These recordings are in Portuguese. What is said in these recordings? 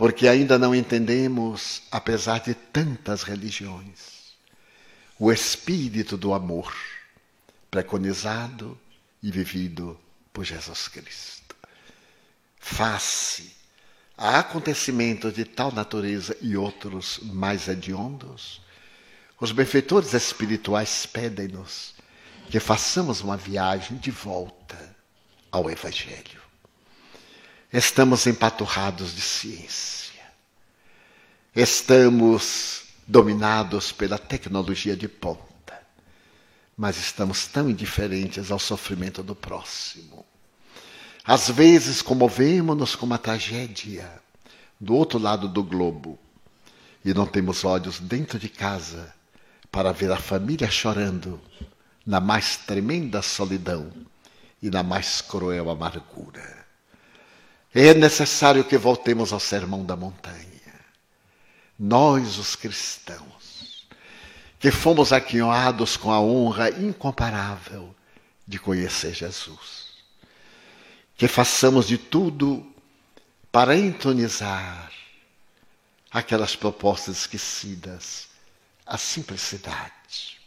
porque ainda não entendemos, apesar de tantas religiões, o espírito do amor preconizado e vivido por Jesus Cristo. Face a acontecimentos de tal natureza e outros mais hediondos, os benfeitores espirituais pedem-nos que façamos uma viagem de volta ao Evangelho. Estamos empaturrados de ciência. Estamos dominados pela tecnologia de ponta. Mas estamos tão indiferentes ao sofrimento do próximo. Às vezes comovemos-nos com uma tragédia do outro lado do globo e não temos olhos dentro de casa para ver a família chorando na mais tremenda solidão e na mais cruel amargura. É necessário que voltemos ao sermão da montanha. Nós, os cristãos, que fomos aquinhoados com a honra incomparável de conhecer Jesus, que façamos de tudo para entronizar aquelas propostas esquecidas, a simplicidade,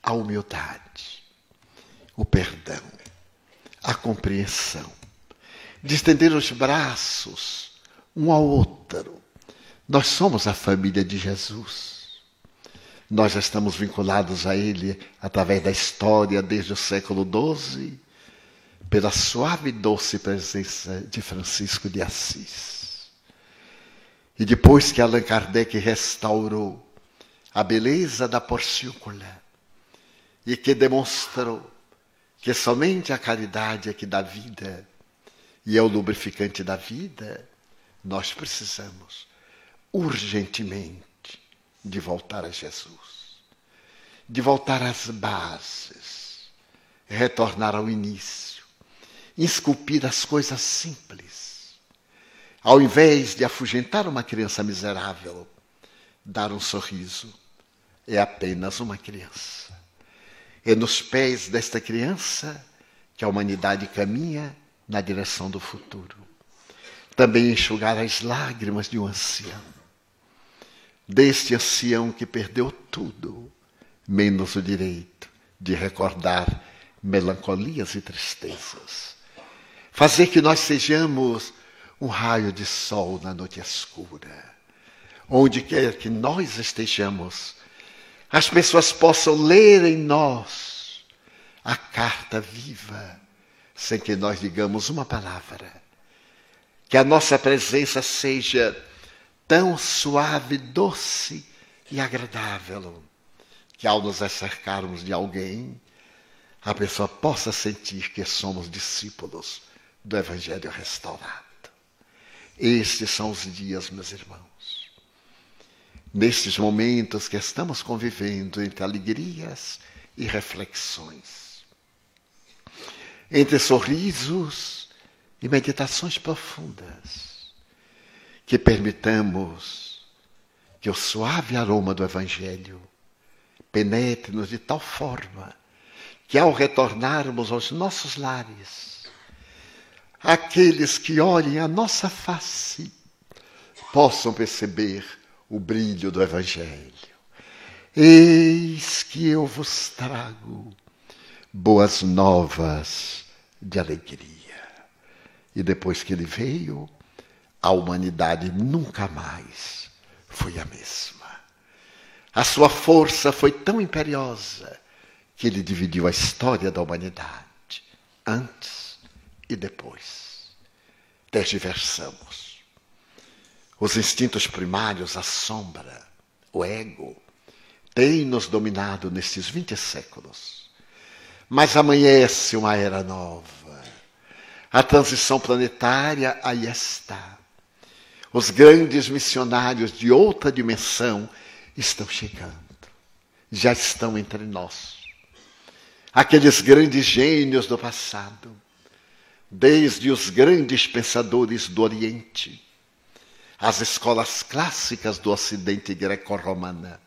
a humildade, o perdão, a compreensão de estender os braços um ao outro. Nós somos a família de Jesus. Nós já estamos vinculados a Ele através da história desde o século XII, pela suave e doce presença de Francisco de Assis. E depois que Allan Kardec restaurou a beleza da porciúncula e que demonstrou que somente a caridade é que dá vida, e é o lubrificante da vida, nós precisamos urgentemente de voltar a Jesus, de voltar às bases, retornar ao início, esculpir as coisas simples. Ao invés de afugentar uma criança miserável, dar um sorriso é apenas uma criança. É nos pés desta criança que a humanidade caminha na direção do futuro. Também enxugar as lágrimas de um ancião, deste ancião que perdeu tudo, menos o direito de recordar melancolias e tristezas. Fazer que nós sejamos um raio de sol na noite escura. Onde quer que nós estejamos, as pessoas possam ler em nós a carta viva sem que nós digamos uma palavra. Que a nossa presença seja tão suave, doce e agradável, que ao nos acercarmos de alguém, a pessoa possa sentir que somos discípulos do Evangelho restaurado. Estes são os dias, meus irmãos. Nestes momentos que estamos convivendo entre alegrias e reflexões entre sorrisos e meditações profundas, que permitamos que o suave aroma do Evangelho penetre-nos de tal forma que, ao retornarmos aos nossos lares, aqueles que olhem a nossa face possam perceber o brilho do Evangelho. Eis que eu vos trago boas novas de alegria. E depois que ele veio, a humanidade nunca mais foi a mesma. A sua força foi tão imperiosa que ele dividiu a história da humanidade, antes e depois. Tergiversamos. Os instintos primários, a sombra, o ego, têm nos dominado nestes 20 séculos mas amanhece uma era nova. A transição planetária aí está. Os grandes missionários de outra dimensão estão chegando. Já estão entre nós. Aqueles grandes gênios do passado, desde os grandes pensadores do Oriente, as escolas clássicas do Ocidente greco-romana,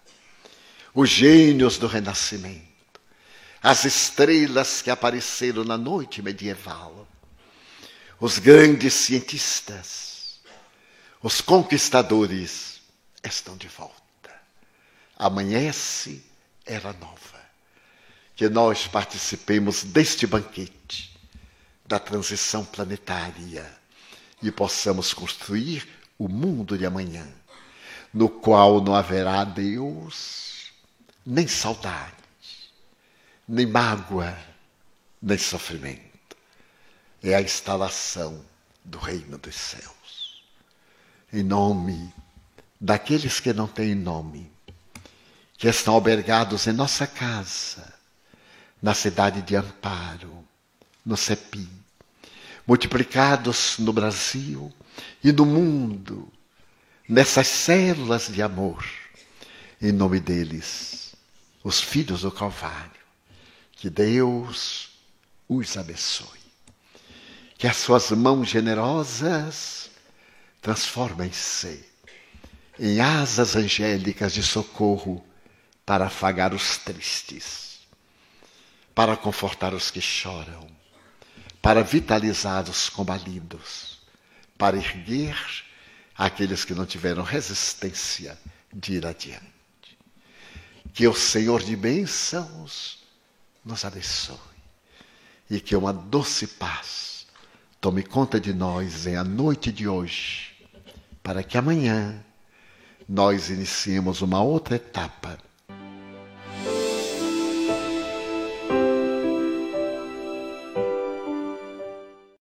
os gênios do Renascimento, as estrelas que apareceram na noite medieval, os grandes cientistas, Os conquistadores estão de volta. Amanhece era nova. Que nós participemos deste banquete, da transição planetária, e possamos construir o mundo de amanhã, no qual não haverá Deus, nem saudade, nem mágoa, nem sofrimento. É a instalação do reino dos céus. Em nome daqueles que não têm nome, que estão albergados em nossa casa, na cidade de Amparo, no CEPI, multiplicados no Brasil e no mundo, nessas células de amor, em nome deles, os filhos do Calvário, que Deus os abençoe. Que as suas mãos generosas transformem-se em asas angélicas de socorro para afagar os tristes, para confortar os que choram, para vitalizar os combalidos, para erguer aqueles que não tiveram resistência de ir adiante. Que o Senhor de bênçãos nos abençoe. E que uma doce paz tome conta de nós em a noite de hoje, para que amanhã nós iniciemos uma outra etapa